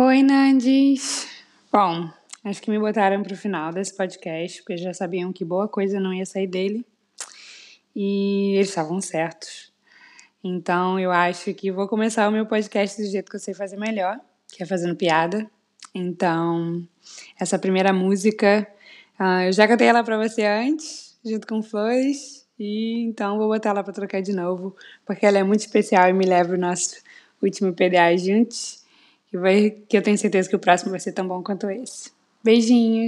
Oi, Nandes. Bom, acho que me botaram pro final desse podcast, porque já sabiam que boa coisa não ia sair dele. E eles estavam certos. Então eu acho que vou começar o meu podcast do jeito que eu sei fazer melhor, que é fazendo piada. Então, essa primeira música, uh, eu já cantei ela pra você antes, junto com Flores, e então vou botar ela pra trocar de novo, porque ela é muito especial e me leva o nosso último PDA juntos que, vai, que eu tenho certeza que o próximo vai ser tão bom quanto esse. Beijinhos!